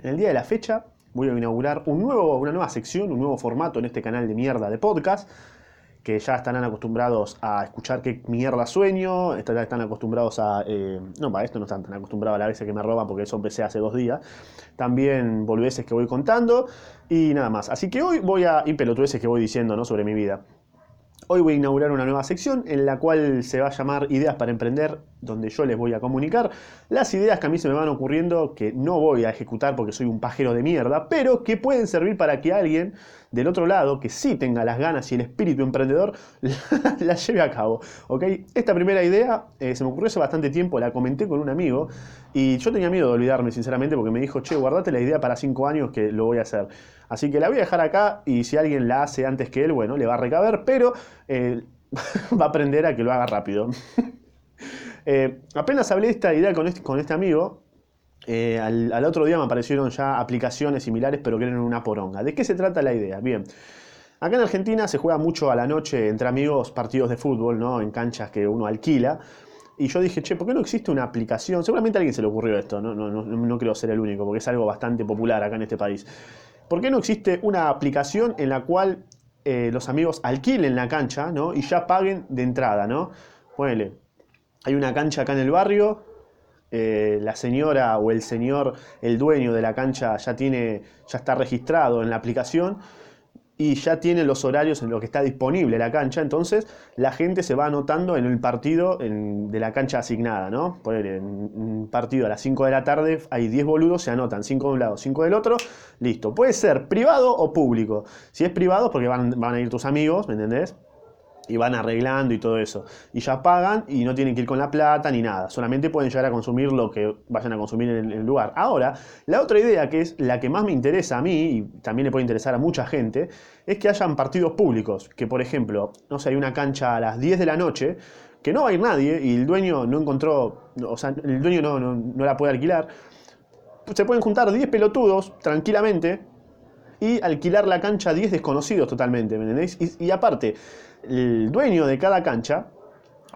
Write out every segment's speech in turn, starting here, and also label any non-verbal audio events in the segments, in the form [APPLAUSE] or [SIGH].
En el día de la fecha voy a inaugurar una nueva sección, un nuevo formato en este canal de mierda de podcast, que ya estarán acostumbrados a escuchar qué mierda sueño, están, acostumbrados a... eh, no, para esto no están tan acostumbrados a la veces que me roban porque eso empecé hace dos días. También boludeces que voy contando y nada más. Así que hoy voy a... y pelotudeces que voy diciendo ¿no? sobre mi vida. Hoy voy a inaugurar una nueva sección en la cual se va a llamar Ideas para Emprender, donde yo les voy a comunicar las ideas que a mí se me van ocurriendo que no voy a ejecutar porque soy un pajero de mierda, pero que pueden servir para que alguien del otro lado, que sí tenga las ganas y el espíritu emprendedor, [LAUGHS] la, lleve a cabo. ¿ok? Esta primera idea eh, se me ocurrió hace bastante tiempo, la comenté con un amigo y yo tenía miedo de olvidarme, sinceramente, porque me dijo, che, guardate la idea para cinco años que lo voy a hacer. Así que la voy a dejar acá y si alguien la hace antes que él, bueno, le va a recaber, pero eh, [LAUGHS] va a aprender a que lo haga rápido. [LAUGHS] Eh, apenas hablé de esta idea con este, este amigo, eh, al, al otro día me aparecieron ya aplicaciones similares, pero que eran una poronga. ¿De qué se trata la idea? Bien. Acá en Argentina se juega mucho a la noche entre amigos partidos de fútbol, ¿no? En canchas que uno alquila. Y yo dije, che, ¿por qué no existe una aplicación? Seguramente a alguien se le ocurrió esto, no, no, no, no creo ser el único, porque es algo bastante popular acá en este país. ¿Por qué no existe una aplicación en la cual eh, los amigos alquilen la cancha, ¿no? Y ya paguen de entrada, ¿no? Ponele, hay una cancha acá en el barrio, eh, la señora o el señor, el dueño de la cancha ya tiene, ya está registrado en la aplicación y ya tiene los horarios en los que está disponible la cancha, entonces la gente se va anotando en el partido en- de la cancha asignada, ¿no? En un partido a las 5 de la tarde, hay 10 boludos, se anotan 5 de un lado, 5 del otro, listo. Puede ser privado o público. Si es privado, porque van, van a ir tus amigos, ¿me entendés? Y van arreglando y todo eso. Y ya pagan y no tienen que ir con la plata ni nada. Solamente pueden llegar a consumir lo que vayan a consumir en el lugar. Ahora, la otra idea, que es la que más me interesa a mí, y también le puede interesar a mucha gente, es que hayan partidos públicos. Que, por ejemplo, no sé, hay una cancha a las 10 de la noche, que no va a ir nadie y el dueño no encontró, o sea, el dueño no, no, no la puede alquilar. Se pueden juntar 10 pelotudos tranquilamente y alquilar la cancha a 10 desconocidos totalmente. Y, aparte, el dueño de cada cancha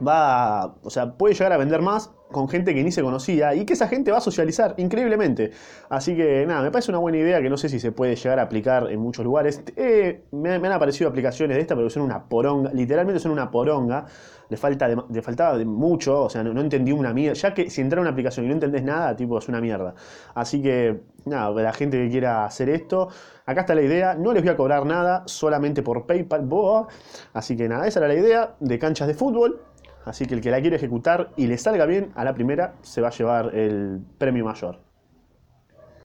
va, o sea, puede llegar a vender más con gente que ni se conocía y que esa gente va a socializar increíblemente. Así que nada, me parece una buena idea que no sé si se puede llegar a aplicar en muchos lugares. Eh, me, han aparecido aplicaciones de esta, pero son una poronga, literalmente son una poronga. Le, falta de- le faltaba de mucho, o sea, no, entendí una mierda. Ya que si entra una aplicación y no entendés nada, tipo, es una mierda. Así que, nada, la gente que quiera hacer esto, acá está la idea. No les voy a cobrar nada, solamente por PayPal. boa. Así que nada, esa era la idea de canchas de fútbol. Así que el que la quiere ejecutar y le salga bien a la primera, se va a llevar el premio mayor.